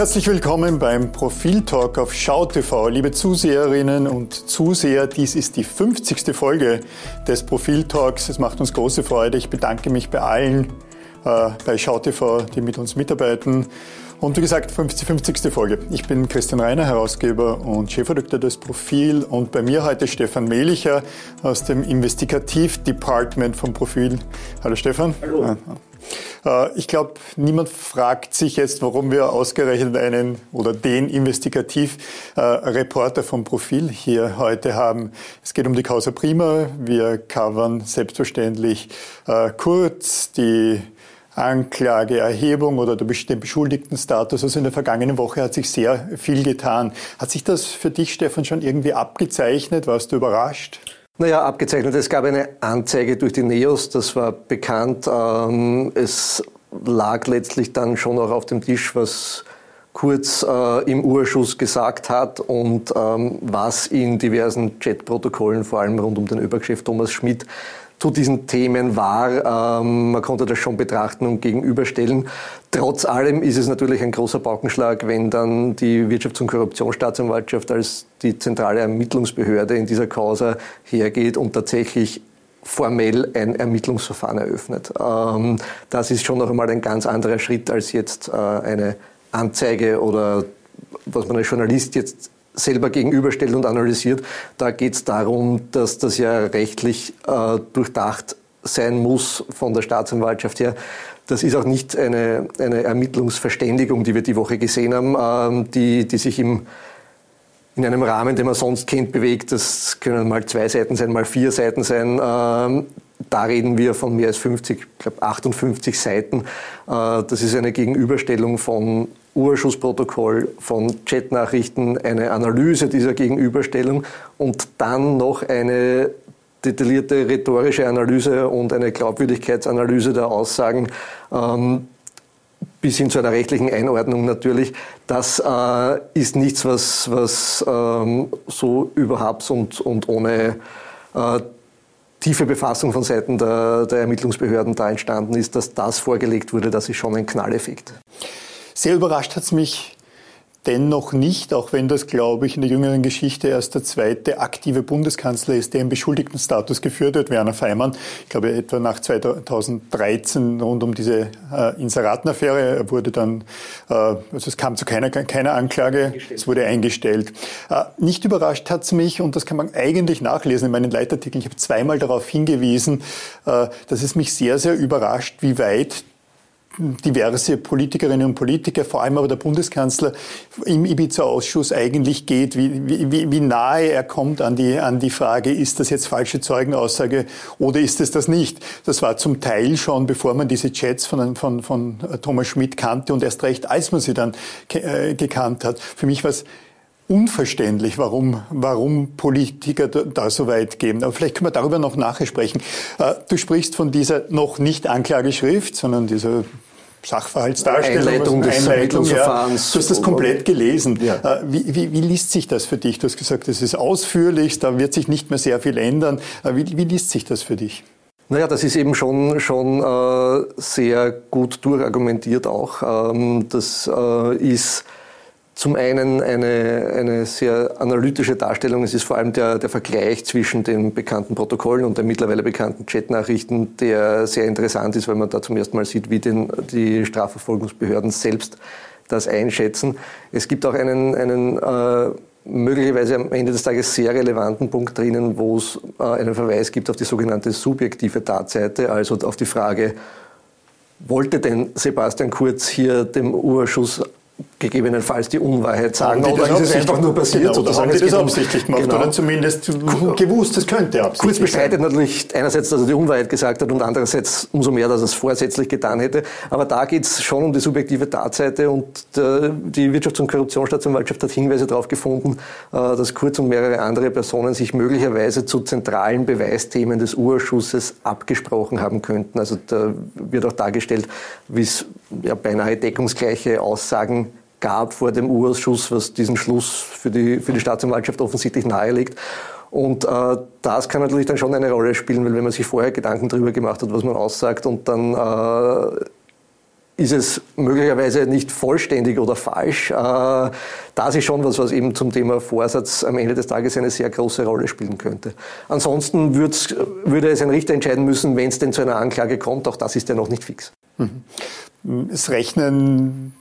Herzlich willkommen beim Profiltalk auf SchauTV. Liebe Zuseherinnen und Zuseher, dies ist die 50. Folge des Profiltalks. Es macht uns große Freude. Ich bedanke mich bei allen äh, bei SchauTV, die mit uns mitarbeiten. Und wie gesagt, 50, 50. Folge. Ich bin Christian Reiner, Herausgeber und Chefredakteur des Profil. Und bei mir heute Stefan Mehlicher aus dem Investigativ-Department vom Profil. Hallo Stefan. Hallo. Äh, ich glaube, niemand fragt sich jetzt, warum wir ausgerechnet einen oder den Investigativ-Reporter vom Profil hier heute haben. Es geht um die Causa Prima. Wir covern selbstverständlich äh, kurz die Anklageerhebung oder den Beschuldigtenstatus. Also in der vergangenen Woche hat sich sehr viel getan. Hat sich das für dich, Stefan, schon irgendwie abgezeichnet? Warst du überrascht? Naja, abgezeichnet. Es gab eine Anzeige durch die NEOS, das war bekannt. Ähm, es lag letztlich dann schon auch auf dem Tisch, was Kurz äh, im Urschuss gesagt hat und ähm, was in diversen Chatprotokollen, vor allem rund um den Übergeschäft Thomas Schmidt, zu diesen Themen war. Ähm, man konnte das schon betrachten und gegenüberstellen. Trotz allem ist es natürlich ein großer Paukenschlag, wenn dann die Wirtschafts- und Korruptionsstaatsanwaltschaft als die zentrale Ermittlungsbehörde in dieser Causa hergeht und tatsächlich formell ein Ermittlungsverfahren eröffnet. Ähm, das ist schon noch einmal ein ganz anderer Schritt als jetzt äh, eine Anzeige oder was man als Journalist jetzt selber gegenüberstellt und analysiert. Da geht es darum, dass das ja rechtlich äh, durchdacht sein muss von der Staatsanwaltschaft her. Das ist auch nicht eine, eine Ermittlungsverständigung, die wir die Woche gesehen haben, ähm, die, die sich im, in einem Rahmen, den man sonst kennt, bewegt. Das können mal zwei Seiten sein, mal vier Seiten sein. Ähm, da reden wir von mehr als 50, ich glaube 58 Seiten. Äh, das ist eine Gegenüberstellung von Urschussprotokoll, von Chatnachrichten, eine Analyse dieser Gegenüberstellung und dann noch eine detaillierte rhetorische Analyse und eine Glaubwürdigkeitsanalyse der Aussagen ähm, bis hin zu einer rechtlichen Einordnung natürlich. Das äh, ist nichts, was, was ähm, so überhaupt und, und ohne äh, tiefe Befassung von Seiten der, der Ermittlungsbehörden da entstanden ist, dass das vorgelegt wurde, das ist schon ein Knalleffekt. Sehr überrascht hat es mich dennoch nicht, auch wenn das, glaube ich, in der jüngeren Geschichte erst der zweite aktive Bundeskanzler ist, der im Beschuldigtenstatus geführt wird, Werner Feimann. Ich glaube, etwa nach 2013 rund um diese äh, Inseratenaffäre. Er wurde dann, äh, also es kam zu keiner, keiner Anklage, es wurde eingestellt. Äh, nicht überrascht hat es mich, und das kann man eigentlich nachlesen in meinen Leitartikeln, ich habe zweimal darauf hingewiesen, äh, dass es mich sehr, sehr überrascht, wie weit diverse Politikerinnen und Politiker, vor allem aber der Bundeskanzler im Ibiza-Ausschuss eigentlich geht, wie, wie, wie nahe er kommt an die, an die Frage, ist das jetzt falsche Zeugenaussage oder ist es das nicht? Das war zum Teil schon, bevor man diese Chats von, von, von Thomas Schmidt kannte und erst recht, als man sie dann äh, gekannt hat. Für mich war es unverständlich, warum, warum Politiker da so weit gehen. Aber vielleicht können wir darüber noch nachher sprechen. Äh, du sprichst von dieser noch nicht Anklageschrift, sondern dieser Sachverhaltsdarstellung, Einleitung des Einleitung, ja. Du hast das komplett gelesen. Ja. Äh, wie, wie, wie, liest sich das für dich? Du hast gesagt, das ist ausführlich, da wird sich nicht mehr sehr viel ändern. Äh, wie, wie liest sich das für dich? Naja, das ist eben schon, schon äh, sehr gut durchargumentiert auch. Ähm, das äh, ist zum einen eine, eine sehr analytische Darstellung. Es ist vor allem der, der Vergleich zwischen den bekannten Protokollen und den mittlerweile bekannten Chatnachrichten, der sehr interessant ist, weil man da zum ersten Mal sieht, wie den, die Strafverfolgungsbehörden selbst das einschätzen. Es gibt auch einen, einen äh, möglicherweise am Ende des Tages sehr relevanten Punkt drinnen, wo es äh, einen Verweis gibt auf die sogenannte subjektive Tatseite, also auf die Frage, wollte denn Sebastian Kurz hier dem Urschuss gegebenenfalls die Unwahrheit sagen. Oder ist es einfach nur passiert? Genau, oder haben die das absichtlich gemacht genau. oder zumindest gewusst, es könnte absichtlich Kurz bestreitet natürlich einerseits, dass er die Unwahrheit gesagt hat und andererseits umso mehr, dass er es vorsätzlich getan hätte. Aber da geht es schon um die subjektive Tatseite und äh, die Wirtschafts- und Korruptionsstaatsanwaltschaft hat Hinweise darauf gefunden, äh, dass Kurz und mehrere andere Personen sich möglicherweise zu zentralen Beweisthemen des Urschusses abgesprochen haben könnten. Also da wird auch dargestellt, wie es ja, beinahe deckungsgleiche Aussagen gab vor dem U-Ausschuss, was diesen Schluss für die, für die Staatsanwaltschaft offensichtlich nahelegt. Und äh, das kann natürlich dann schon eine Rolle spielen, weil wenn man sich vorher Gedanken darüber gemacht hat, was man aussagt und dann äh, ist es möglicherweise nicht vollständig oder falsch. Äh, das ist schon was, was eben zum Thema Vorsatz am Ende des Tages eine sehr große Rolle spielen könnte. Ansonsten würde es ein Richter entscheiden müssen, wenn es denn zu einer Anklage kommt. Auch das ist ja noch nicht fix. Mhm. Es rechnen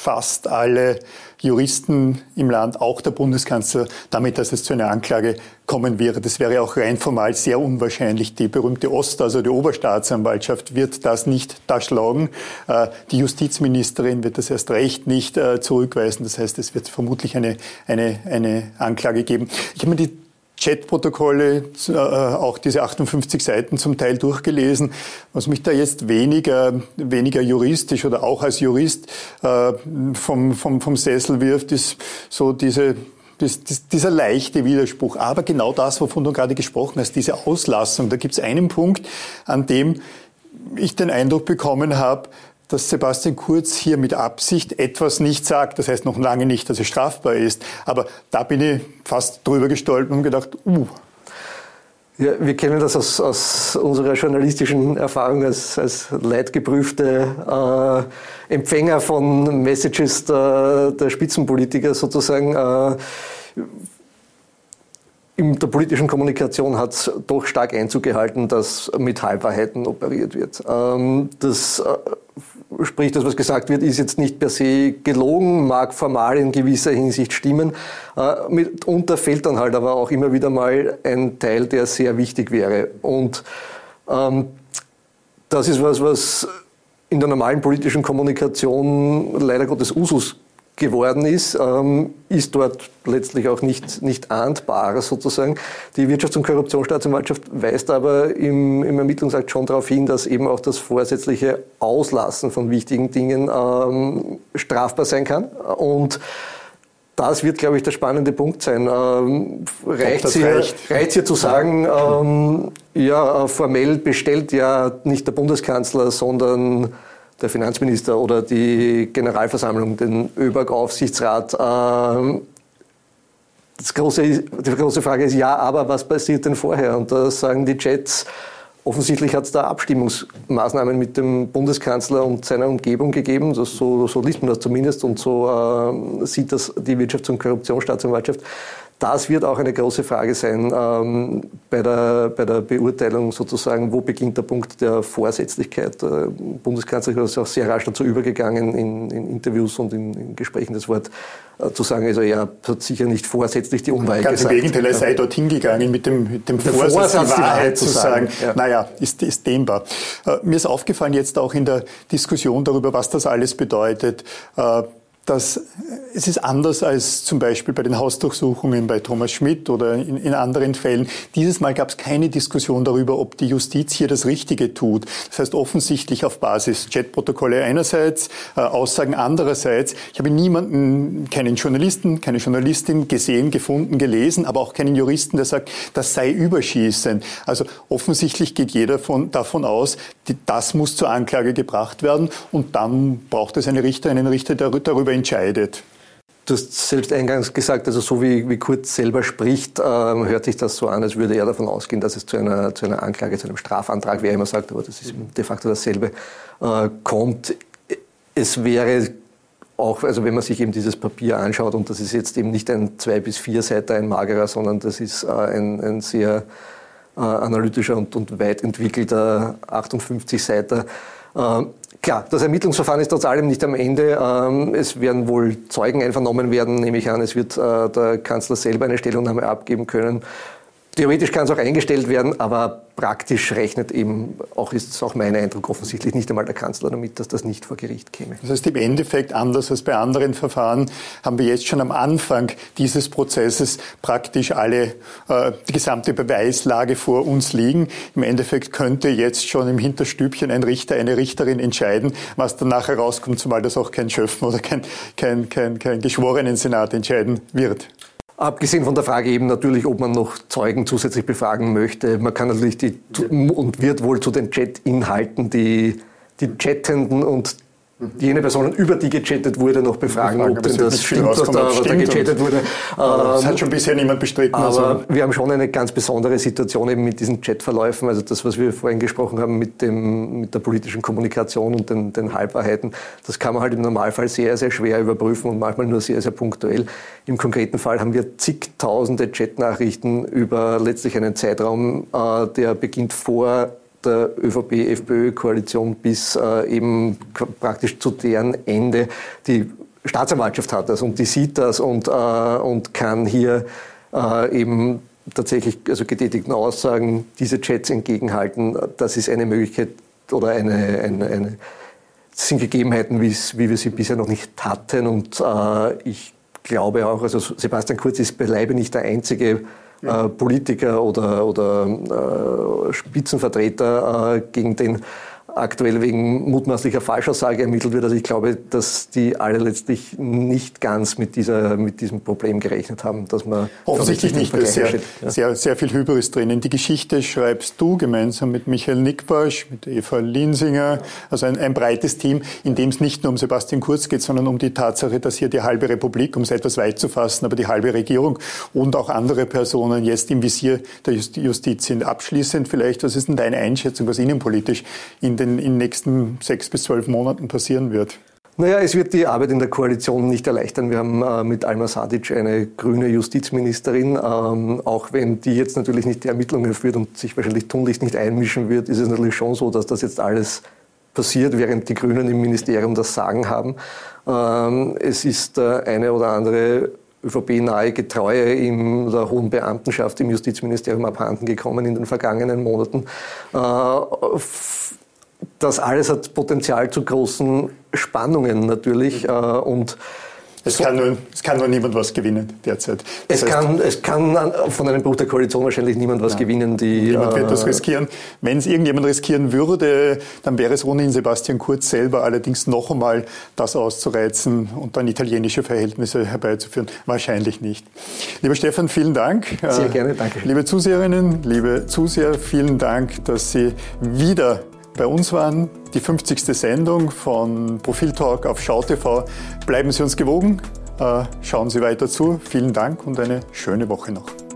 fast alle Juristen im Land, auch der Bundeskanzler, damit, dass es zu einer Anklage kommen wäre. Das wäre auch rein formal sehr unwahrscheinlich. Die berühmte Ost, also die Oberstaatsanwaltschaft, wird das nicht da schlagen. Äh, die Justizministerin wird das erst recht nicht äh, zurückweisen. Das heißt, es wird vermutlich eine, eine, eine Anklage geben. Ich habe mir die Chatprotokolle, äh, auch diese 58 Seiten zum Teil durchgelesen. Was mich da jetzt weniger, weniger juristisch oder auch als Jurist äh, vom, vom, vom Sessel wirft, ist so diese, das, das, dieser leichte Widerspruch. Aber genau das, wovon du gerade gesprochen hast, diese Auslassung. Da gibt es einen Punkt, an dem ich den Eindruck bekommen habe, dass Sebastian Kurz hier mit Absicht etwas nicht sagt. Das heißt noch lange nicht, dass es strafbar ist. Aber da bin ich fast drüber gestolpert und gedacht, uh. Ja, wir kennen das aus, aus unserer journalistischen Erfahrung als, als leidgeprüfte äh, Empfänger von Messages der, der Spitzenpolitiker sozusagen. Äh, in der politischen Kommunikation hat es doch stark Einzug gehalten, dass mit Halbwahrheiten operiert wird. Ähm, das äh, sprich, das, was gesagt wird, ist jetzt nicht per se gelogen, mag formal in gewisser Hinsicht stimmen. Äh, mitunter fehlt dann halt aber auch immer wieder mal ein Teil, der sehr wichtig wäre. Und ähm, das ist was, was in der normalen politischen Kommunikation leider Gottes Usus geworden ist, ähm, ist dort letztlich auch nicht, nicht ahndbar sozusagen. Die Wirtschafts- und Korruptionsstaatsanwaltschaft weist aber im, im Ermittlungsakt schon darauf hin, dass eben auch das vorsätzliche Auslassen von wichtigen Dingen ähm, strafbar sein kann. Und das wird, glaube ich, der spannende Punkt sein. Ähm, reicht, hier, reicht hier zu sagen, ähm, ja, formell bestellt ja nicht der Bundeskanzler, sondern der Finanzminister oder die Generalversammlung, den ÖBAG-Aufsichtsrat. Ähm, das große, die große Frage ist, ja, aber was passiert denn vorher? Und da sagen die Jets, offensichtlich hat es da Abstimmungsmaßnahmen mit dem Bundeskanzler und seiner Umgebung gegeben. Das, so, so liest man das zumindest und so äh, sieht das die Wirtschafts- und Korruptionsstaatsanwaltschaft. Das wird auch eine große Frage sein ähm, bei, der, bei der Beurteilung sozusagen, wo beginnt der Punkt der Vorsätzlichkeit. Der Bundeskanzler ist auch sehr rasch dazu übergegangen, in, in Interviews und in, in, Gesprächen das Wort äh, zu sagen, also er hat sicher nicht vorsätzlich die Unwahrheit Ganz gesagt. Im Gegenteil, er sei dorthin gegangen mit dem, mit dem Vorsatz, Vorsatz, die Wahrheit, zu sagen. sagen. Ja. Naja, ist, ist dehnbar. Äh, mir ist aufgefallen jetzt auch in der Diskussion darüber, was das alles bedeutet. Dass es ist anders als zum Beispiel bei den Hausdurchsuchungen bei Thomas Schmidt oder in, in anderen Fällen. Dieses Mal gab es keine Diskussion darüber, ob die Justiz hier das Richtige tut. Das heißt offensichtlich auf Basis Chatprotokolle einerseits, äh, Aussagen andererseits. Ich habe niemanden, keinen Journalisten, keine Journalistin gesehen, gefunden, gelesen, aber auch keinen Juristen, der sagt, das sei Überschießen. Also offensichtlich geht jeder von, davon aus, die, das muss zur Anklage gebracht werden und dann braucht es eine Richter, einen Richter, der darüber entscheidet. Du hast selbst eingangs gesagt, also so wie, wie Kurz selber spricht, äh, hört sich das so an, als würde er davon ausgehen, dass es zu einer, zu einer Anklage, zu einem Strafantrag, wie er immer sagt, aber das ist de facto dasselbe, äh, kommt. Es wäre auch, also wenn man sich eben dieses Papier anschaut, und das ist jetzt eben nicht ein zwei bis vier Seiter, ein magerer, sondern das ist äh, ein, ein sehr äh, analytischer und, und weit entwickelter 58 Seiter, Klar, das Ermittlungsverfahren ist trotz allem nicht am Ende. Ähm, es werden wohl Zeugen einvernommen werden, nehme ich an. Es wird äh, der Kanzler selber eine Stellungnahme abgeben können. Theoretisch kann es auch eingestellt werden, aber praktisch rechnet eben, auch ist es auch mein Eindruck, offensichtlich nicht einmal der Kanzler damit, dass das nicht vor Gericht käme. Das heißt, im Endeffekt, anders als bei anderen Verfahren, haben wir jetzt schon am Anfang dieses Prozesses praktisch alle, äh, die gesamte Beweislage vor uns liegen. Im Endeffekt könnte jetzt schon im Hinterstübchen ein Richter, eine Richterin entscheiden, was dann nachher rauskommt, zumal das auch kein Schöpfen oder kein, kein, kein, kein geschworenen Senat entscheiden wird. Abgesehen von der Frage eben natürlich, ob man noch Zeugen zusätzlich befragen möchte. Man kann natürlich die, und wird wohl zu den Chat-Inhalten die, die Chattenden und jene Personen, über die gechattet wurde, noch befragen, befragen ob denn das stimmt, was da, was da gechattet wurde. Das hat schon bisher niemand bestritten. Aber also. wir haben schon eine ganz besondere Situation eben mit diesen Chatverläufen. Also das, was wir vorhin gesprochen haben mit, dem, mit der politischen Kommunikation und den, den Halbwahrheiten, das kann man halt im Normalfall sehr, sehr schwer überprüfen und manchmal nur sehr, sehr punktuell. Im konkreten Fall haben wir zigtausende Chatnachrichten über letztlich einen Zeitraum, äh, der beginnt vor der ÖVP-FPÖ-Koalition bis äh, eben praktisch zu deren Ende. Die Staatsanwaltschaft hat das und die sieht das und, äh, und kann hier äh, eben tatsächlich also getätigten Aussagen diese Chats entgegenhalten. Das ist eine Möglichkeit oder eine, eine, eine das sind Gegebenheiten, wie wir sie bisher noch nicht hatten. Und ich glaube auch, also Sebastian Kurz ist beileibe nicht der einzige äh, Politiker oder, oder äh, Spitzenvertreter, äh, gegen den aktuell wegen mutmaßlicher Falschaussage ermittelt wird. Also ich glaube, dass die alle letztlich nicht ganz mit, dieser, mit diesem Problem gerechnet haben, dass man offensichtlich nicht. Sehr, ja. sehr, sehr viel Hybris drinnen. Die Geschichte schreibst du gemeinsam mit Michael Nickbasch, mit Eva Linsinger, also ein, ein breites Team, in dem es nicht nur um Sebastian Kurz geht, sondern um die Tatsache, dass hier die halbe Republik, um es etwas weit zu fassen, aber die halbe Regierung und auch andere Personen jetzt im Visier der Justiz sind. Abschließend vielleicht, was ist denn deine Einschätzung, was innenpolitisch in den in den nächsten sechs bis zwölf Monaten passieren wird? Naja, es wird die Arbeit in der Koalition nicht erleichtern. Wir haben äh, mit Alma Sadic eine grüne Justizministerin. Ähm, auch wenn die jetzt natürlich nicht die Ermittlungen führt und sich wahrscheinlich tunlichst nicht einmischen wird, ist es natürlich schon so, dass das jetzt alles passiert, während die Grünen im Ministerium das Sagen haben. Ähm, es ist äh, eine oder andere ÖVP-nahe Getreue in der hohen Beamtenschaft im Justizministerium abhanden gekommen in den vergangenen Monaten. Äh, das alles hat Potenzial zu großen Spannungen natürlich. Äh, und es kann, nur, es kann nur niemand was gewinnen derzeit. Es, heißt, kann, es kann von einem Bruch der Koalition wahrscheinlich niemand was nein, gewinnen. Die, niemand wird das äh, riskieren. Wenn es irgendjemand riskieren würde, dann wäre es ohnehin Sebastian Kurz selber, allerdings noch einmal das auszureizen und dann italienische Verhältnisse herbeizuführen. Wahrscheinlich nicht. Lieber Stefan, vielen Dank. Sehr äh, gerne, danke. Liebe Zuseherinnen, liebe Zuseher, vielen Dank, dass Sie wieder bei uns waren die 50. Sendung von Profil Talk auf SchauTV. Bleiben Sie uns gewogen, äh, schauen Sie weiter zu. Vielen Dank und eine schöne Woche noch.